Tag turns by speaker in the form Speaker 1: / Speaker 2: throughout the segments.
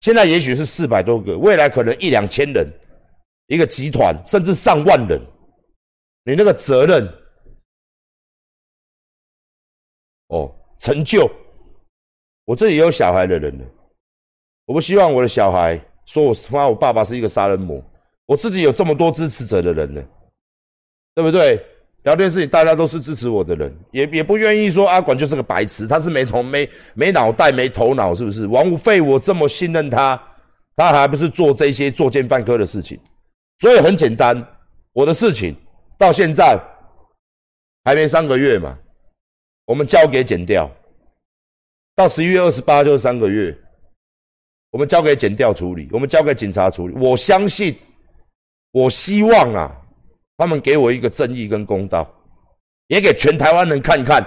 Speaker 1: 现在也许是四百多个，未来可能一两千人，一个集团甚至上万人，你那个责任，哦，成就，我这里也有小孩的人了，我不希望我的小孩说我他妈我爸爸是一个杀人魔，我自己有这么多支持者的人呢，对不对？聊天室里大家都是支持我的人，也也不愿意说阿管就是个白痴，他是没头没没脑袋没头脑，是不是？王无废我这么信任他，他还不是做这些作奸犯科的事情？所以很简单，我的事情到现在还没三个月嘛，我们交给剪掉，到十一月二十八就是三个月，我们交给剪掉处理，我们交给警察处理。我相信，我希望啊。他们给我一个正义跟公道，也给全台湾人看看，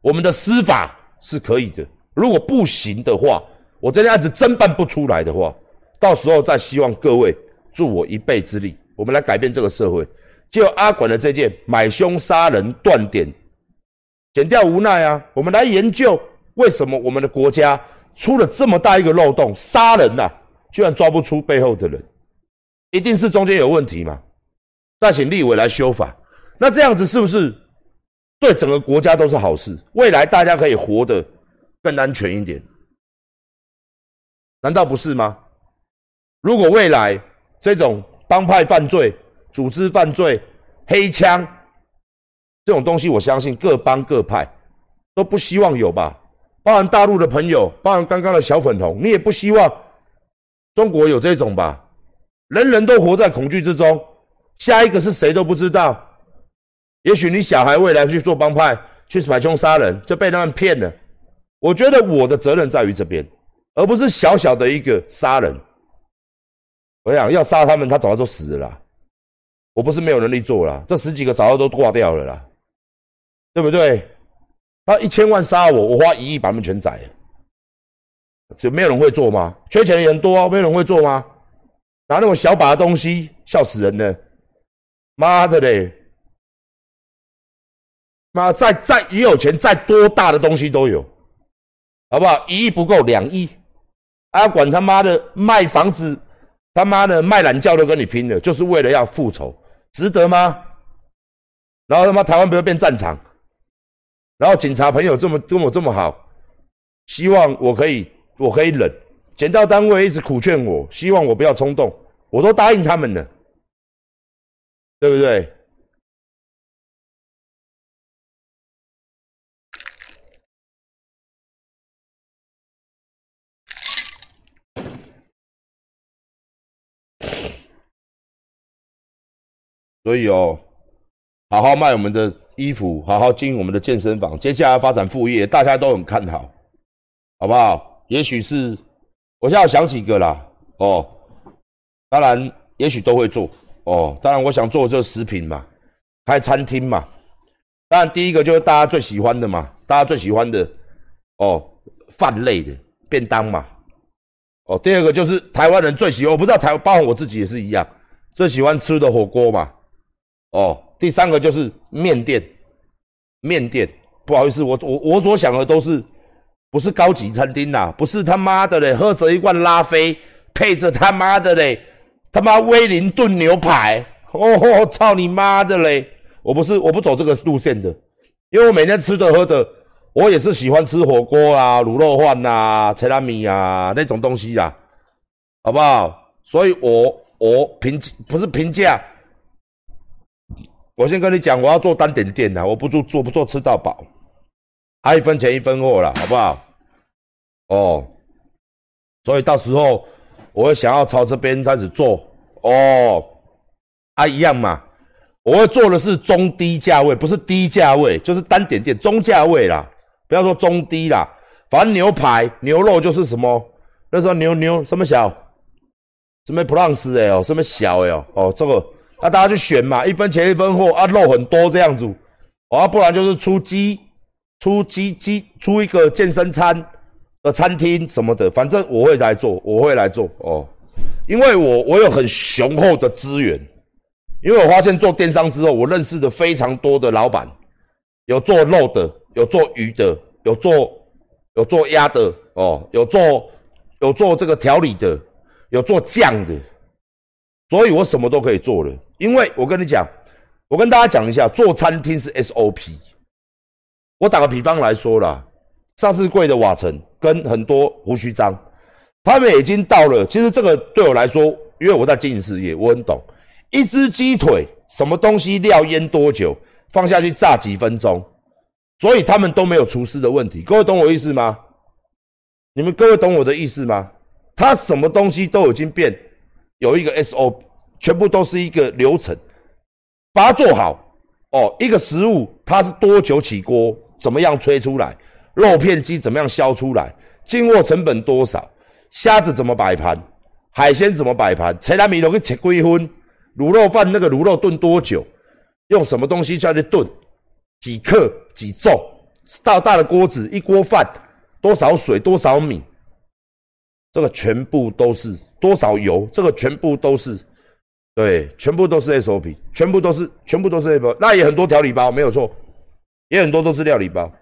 Speaker 1: 我们的司法是可以的。如果不行的话，我这件案子真办不出来的话，到时候再希望各位助我一臂之力，我们来改变这个社会。就阿管的这件买凶杀人断点，减掉无奈啊，我们来研究为什么我们的国家出了这么大一个漏洞，杀人呐，居然抓不出背后的人，一定是中间有问题嘛？再请立委来修法，那这样子是不是对整个国家都是好事？未来大家可以活得更安全一点，难道不是吗？如果未来这种帮派犯罪、组织犯罪、黑枪这种东西，我相信各帮各派都不希望有吧？包含大陆的朋友，包含刚刚的小粉红，你也不希望中国有这种吧？人人都活在恐惧之中。下一个是谁都不知道，也许你小孩未来去做帮派，去买凶杀人，就被他们骗了。我觉得我的责任在于这边，而不是小小的一个杀人。我想要杀他们，他早就死了。我不是没有能力做了，这十几个早就都挂掉了啦，对不对？他一千万杀我，我花一亿把他们全宰，就没有人会做吗？缺钱的人多，没有人会做吗？拿那种小把的东西，笑死人了。妈的嘞！妈，再再也有钱，再多大的东西都有，好不好？一亿不够，两亿，阿管他妈的卖房子，他妈的卖懒觉都跟你拼了，就是为了要复仇，值得吗？然后他妈台湾不要变战场，然后警察朋友这么跟我这么好，希望我可以我可以忍，检到单位一直苦劝我，希望我不要冲动，我都答应他们了。对不对？所以哦，好好卖我们的衣服，好好经营我们的健身房，接下来发展副业，大家都很看好，好不好？也许是我现在想几个啦，哦，当然，也许都会做。哦，当然，我想做这食品嘛，开餐厅嘛。当然，第一个就是大家最喜欢的嘛，大家最喜欢的哦，饭类的便当嘛。哦，第二个就是台湾人最喜欢，我不知道台，包括我自己也是一样，最喜欢吃的火锅嘛。哦，第三个就是面店，面店。不好意思，我我我所想的都是不是高级餐厅呐，不是他妈的嘞，喝着一罐拉菲，配着他妈的嘞。他妈威灵顿牛排，哦，操你妈的嘞！我不是，我不走这个路线的，因为我每天吃的喝的，我也是喜欢吃火锅啊、卤肉饭呐、切拉米啊那种东西啊，好不好？所以我我评不是评价，我先跟你讲，我要做单点店的，我不做做不做吃到饱，还一分钱一分货啦，好不好？哦，所以到时候。我会想要朝这边开始做。哦，啊一样嘛，我会做的是中低价位，不是低价位，就是单点店中价位啦，不要说中低啦，反正牛排牛肉就是什么，那时候牛牛什么小，什么 plus 哎哦，什么小哎哦，哦这个，那大家去选嘛，一分钱一分货啊，肉很多这样子，啊不然就是出鸡，出鸡鸡出一个健身餐。的餐厅什么的，反正我会来做，我会来做哦，因为我我有很雄厚的资源，因为我发现做电商之后，我认识的非常多的老板，有做肉的，有做鱼的，有做有做鸭的哦，有做有做这个调理的，有做酱的，所以我什么都可以做了。因为我跟你讲，我跟大家讲一下，做餐厅是 SOP。我打个比方来说啦，上市贵的瓦城跟很多胡须章，他们已经到了。其实这个对我来说，因为我在经营事业，我很懂。一只鸡腿，什么东西料腌多久，放下去炸几分钟，所以他们都没有厨师的问题。各位懂我意思吗？你们各位懂我的意思吗？他什么东西都已经变，有一个 SO，全部都是一个流程，把它做好哦。一个食物它是多久起锅，怎么样吹出来，肉片机怎么样削出来，进货成本多少，虾子怎么摆盘，海鲜怎么摆盘，菜篮米都给切几分，卤肉饭那个卤肉炖多久，用什么东西下去炖，几克几重，大大的锅子一锅饭。多少水，多少米，这个全部都是多少油，这个全部都是，对，全部都是 SOP，全部都是，全部都是 SOP，那也很多调理包，没有错，也很多都是料理包，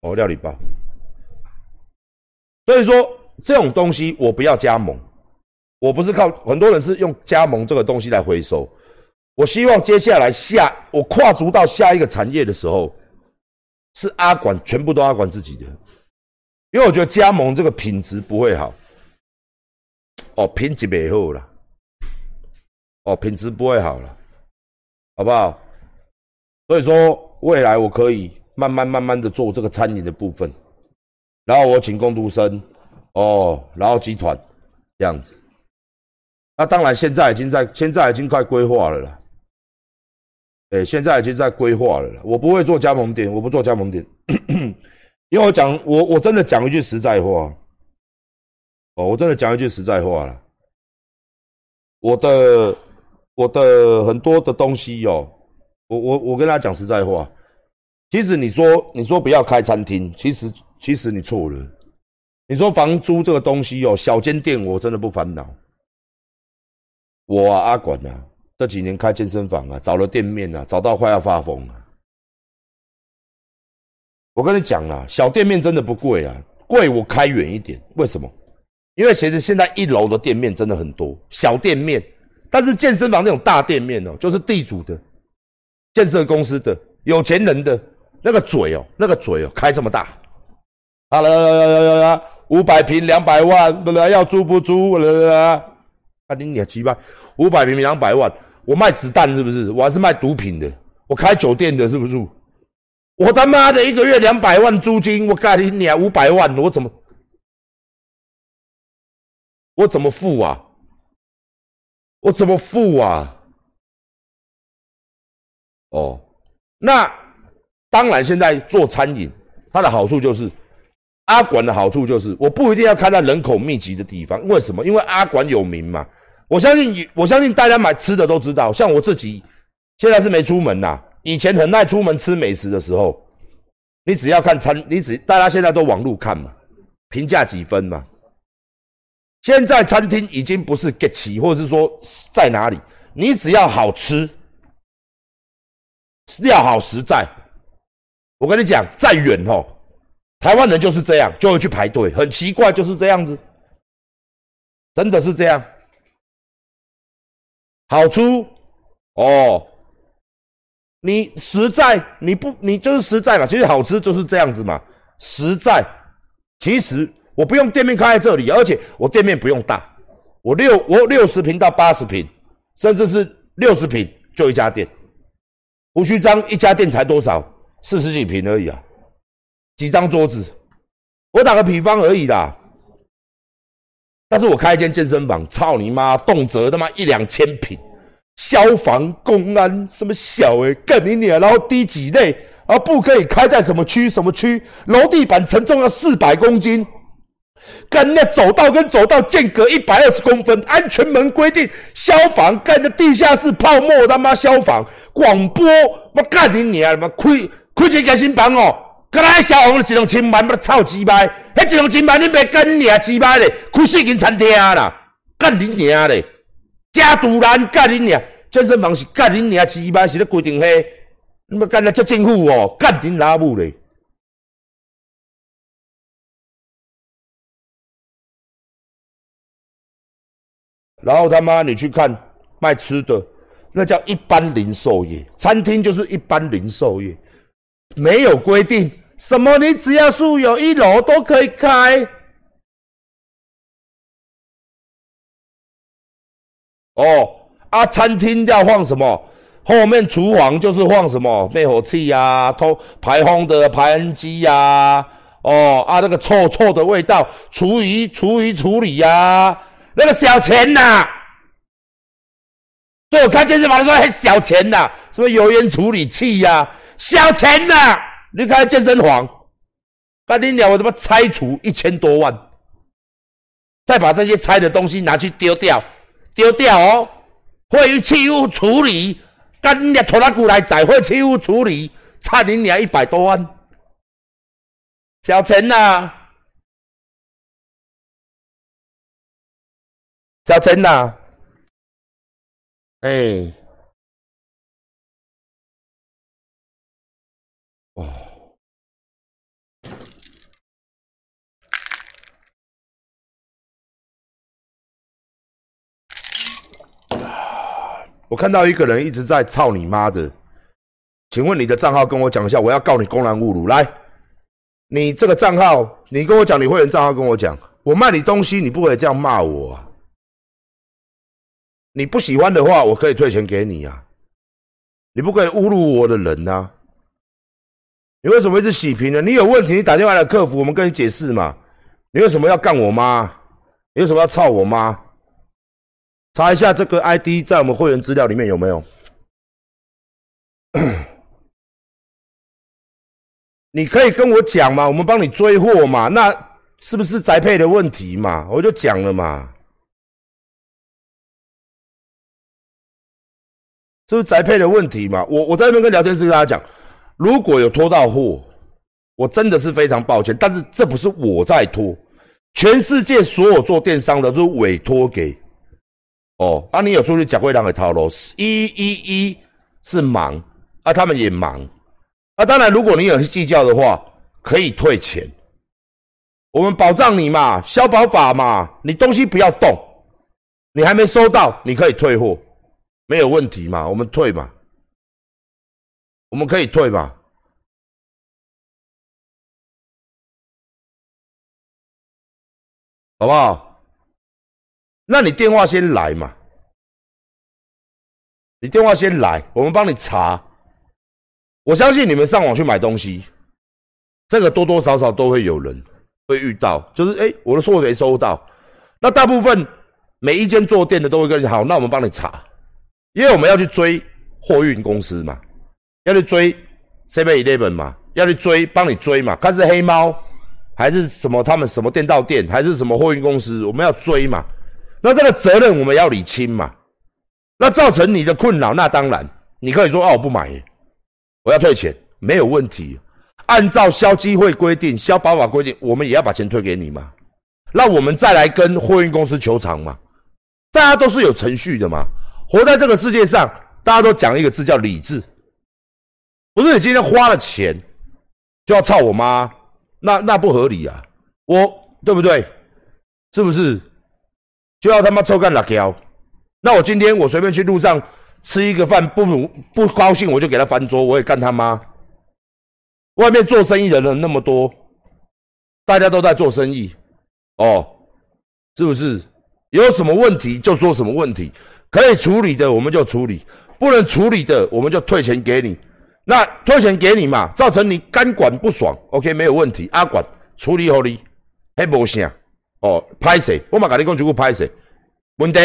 Speaker 1: 哦，料理包。所以说这种东西我不要加盟，我不是靠很多人是用加盟这个东西来回收，我希望接下来下我跨足到下一个产业的时候，是阿管全部都阿管自己的。因为我觉得加盟这个品质不会好，哦，品质没好了，哦，品质不会好了，好不好？所以说未来我可以慢慢慢慢的做这个餐饮的部分，然后我请工读生，哦，然后集团这样子。那当然现在已经在，现在已经快规划了啦。哎，现在已经在规划了啦。我不会做加盟店，我不做加盟店。因为我讲我我真的讲一句实在话，哦，我真的讲一句实在话了。我的我的很多的东西哦，我我我跟他讲实在话，其实你说你说不要开餐厅，其实其实你错了。你说房租这个东西哦，小间店我真的不烦恼。我啊阿管啊，这几年开健身房啊，找了店面啊，找到快要发疯了。我跟你讲啦，小店面真的不贵啊，贵我开远一点。为什么？因为其实现在一楼的店面真的很多，小店面，但是健身房那种大店面哦，就是地主的、建设公司的、有钱人的那个嘴哦，那个嘴哦，开这么大。啊啦啦啦啦啦，五百平两百万，要租不租？啊，你你几百？五百平两百万，我卖子弹是不是？我还是卖毒品的，我开酒店的是不是？我他妈的一个月两百万租金，我干你娘五百万，我怎么我怎么付啊？我怎么付啊？哦，那当然，现在做餐饮，它的好处就是阿管的好处就是，我不一定要开在人口密集的地方。为什么？因为阿管有名嘛。我相信，我相信大家买吃的都知道。像我自己现在是没出门呐。以前很爱出门吃美食的时候，你只要看餐，你只大家现在都网络看嘛，评价几分嘛。现在餐厅已经不是 get 起，或者是说在哪里，你只要好吃，料好实在。我跟你讲，再远哦，台湾人就是这样，就会去排队，很奇怪，就是这样子，真的是这样。好出哦。你实在，你不，你就是实在嘛。其实好吃就是这样子嘛，实在。其实我不用店面开在这里，而且我店面不用大，我六我六十平到八十平，甚至是六十平就一家店。胡须章一家店才多少？四十几平而已啊，几张桌子。我打个比方而已啦。但是我开一间健身房，操你妈，动辄他妈一两千平。消防、公安什么小诶，干你娘！然后低几类，而不可以开在什么区？什么区？楼地板承重要四百公斤，跟那走道跟走道间隔一百二十公分，安全门规定，消防干的地下室泡沫他妈消防广播，我干你娘！他妈开一间健身房哦，刚才消防一两千万，要操鸡掰！迄一两千万你别干你娘鸡掰嘞，开四间餐厅啦，干恁娘嘞！加突然干恁娘！健身房是干你娘！起码是咧规定嘿，你要干那接政府哦，干恁老母嘞！然后他妈你去看卖吃的，那叫一般零售业，餐厅就是一般零售业，没有规定什么，你只要是有一楼都可以开。哦，啊，餐厅要放什么？后面厨房就是放什么灭火器呀、通排风的排烟机呀。哦，啊，那个臭臭的味道，厨余厨余处理呀，那个小钱呐。对我看健身房的时候还小钱呐，什么油烟处理器呀，小钱呐。你看健身房，把你鸟我他妈拆除一千多万，再把这些拆的东西拿去丢掉，丢掉哦。废弃物处理，干你拖拉骨来载废弃物处理，差你娘一百多万，小钱呐，小陈呐，哎，哦。我看到一个人一直在操你妈的，请问你的账号跟我讲一下，我要告你公然侮辱。来，你这个账号，你跟我讲你会员账号，跟我讲，我卖你东西，你不可以这样骂我啊！你不喜欢的话，我可以退钱给你啊！你不可以侮辱我的人呐！你为什么一直洗屏呢？你有问题，你打电话来客服，我们跟你解释嘛。你为什么要干我妈？你为什么要操我妈？查一下这个 ID 在我们会员资料里面有没有？你可以跟我讲嘛，我们帮你追货嘛，那是不是宅配的问题嘛？我就讲了嘛，是不是宅配的问题嘛？我我在那边跟聊天室跟大家讲，如果有拖到货，我真的是非常抱歉，但是这不是我在拖，全世界所有做电商的都委托给。哦，啊，你有出去讲会让给套路，一一一是忙，啊，他们也忙，啊，当然，如果你有计较的话，可以退钱，我们保障你嘛，消保法嘛，你东西不要动，你还没收到，你可以退货，没有问题嘛，我们退嘛，我们可以退嘛，好不好？那你电话先来嘛，你电话先来，我们帮你查。我相信你们上网去买东西，这个多多少少都会有人会遇到，就是哎，我的货没收到。那大部分每一间做店的都会跟你好，那我们帮你查，因为我们要去追货运公司嘛，要去追 Seven Eleven 嘛，要去追帮你追嘛，看是黑猫还是什么，他们什么店到店还是什么货运公司，我们要追嘛。那这个责任我们要理清嘛？那造成你的困扰，那当然你可以说哦，我不买，我要退钱，没有问题。按照消基会规定、消保法规定，我们也要把钱退给你嘛。那我们再来跟货运公司求偿嘛。大家都是有程序的嘛。活在这个世界上，大家都讲一个字叫理智。不是你今天花了钱就要操我妈，那那不合理啊，我对不对？是不是？就要他妈抽干辣椒，那我今天我随便去路上吃一个饭，不不高兴我就给他翻桌，我也干他妈。外面做生意的人那么多，大家都在做生意，哦，是不是？有什么问题就说什么问题，可以处理的我们就处理，不能处理的我们就退钱给你。那退钱给你嘛，造成你肝管不爽，OK 没有问题，阿管处理好你，还无啥。哦，拍谁？我嘛跟你讲，就个拍谁？问题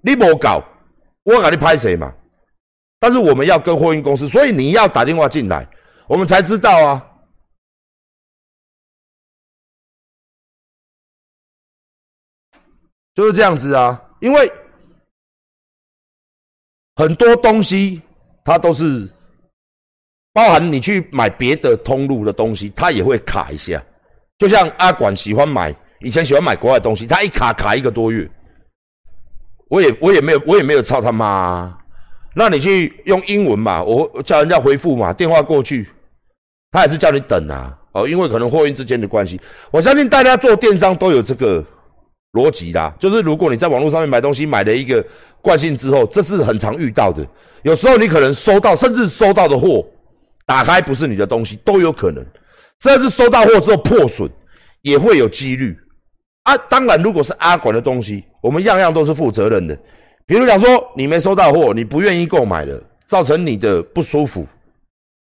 Speaker 1: 你无搞，我跟你拍谁嘛？但是我们要跟货运公司，所以你要打电话进来，我们才知道啊。就是这样子啊，因为很多东西它都是包含你去买别的通路的东西，它也会卡一下。就像阿管喜欢买。以前喜欢买国外东西，他一卡卡一个多月，我也我也没有我也没有操他妈。那你去用英文嘛，我叫人家回复嘛，电话过去，他也是叫你等啊。哦，因为可能货运之间的关系，我相信大家做电商都有这个逻辑啦，就是如果你在网络上面买东西买了一个惯性之后，这是很常遇到的。有时候你可能收到，甚至收到的货打开不是你的东西都有可能，甚至收到货之后破损也会有几率。啊，当然如果是阿管的东西，我们样样都是负责任的。比如讲说你没收到货，你不愿意购买了，造成你的不舒服，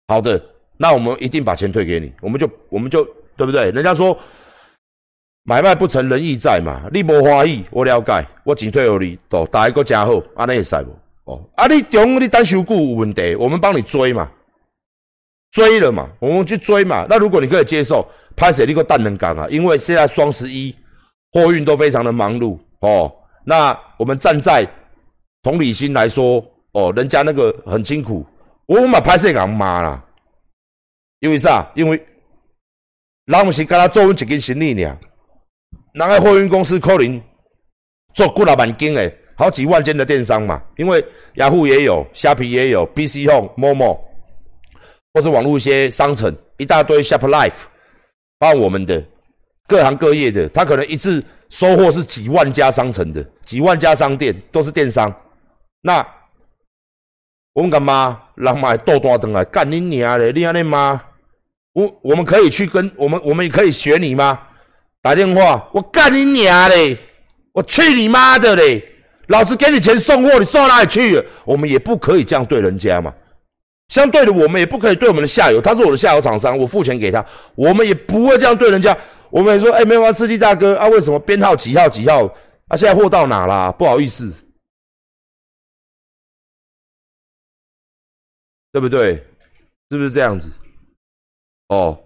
Speaker 1: 好的，那我们一定把钱退给你，我们就我们就对不对？人家说。买卖不成仁义在嘛？你无欢喜，我了解，我仅退给你，都大家个加好，安尼会使无？哦，啊，你中你单收股有问题，我们帮你追嘛，追了嘛，我们去追嘛。那如果你可以接受，拍谁你个蛋能讲啊？因为现在双十一货运都非常的忙碌哦。那我们站在同理心来说，哦，人家那个很辛苦，我们把拍谁讲骂啦？因为啥？因为人毋是跟他做一件生意尔。南海货运公司可能做几老万间诶，好几万间的电商嘛，因为雅虎也有，虾皮也有，PC Home、Momo，或是网络一些商城，一大堆 Shop Life，包括我们的各行各业的，他可能一次收货是几万家商城的，几万家商店都是电商。那我们干嘛让买豆大灯来干你娘嘞？你安尼吗？我我们可以去跟我们，我们也可以学你吗？打电话，我干你娘嘞！我去你妈的嘞！老子给你钱送货，你送到哪里去？我们也不可以这样对人家嘛。相对的，我们也不可以对我们的下游，他是我的下游厂商，我付钱给他，我们也不会这样对人家。我们也说，哎，梅花司机大哥啊，为什么编号几号几号？啊，现在货到哪啦？不好意思，对不对？是不是这样子？哦。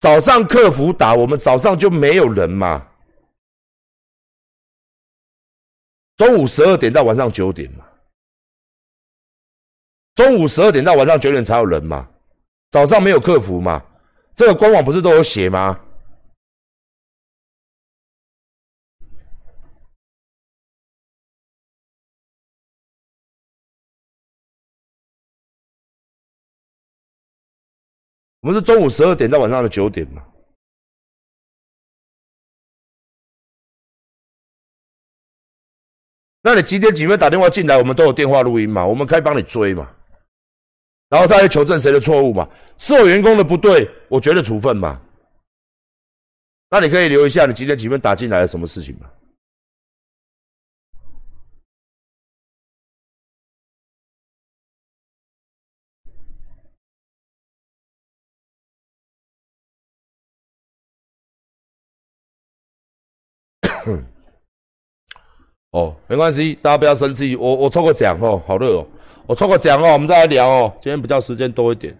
Speaker 1: 早上客服打，我们早上就没有人嘛。中午十二点到晚上九点嘛，中午十二点到晚上九点才有人嘛。早上没有客服嘛？这个官网不是都有写吗？我们是中午十二点到晚上的九点嘛？那你几点几分打电话进来？我们都有电话录音嘛？我们可以帮你追嘛？然后再去求证谁的错误嘛？是我员工的不对，我觉得处分嘛？那你可以留一下你几点几分打进来的什么事情嘛？哦，没关系，大家不要生气。我我抽个奖哦，好热哦，我抽个奖哦，我们再来聊哦。今天比较时间多一点。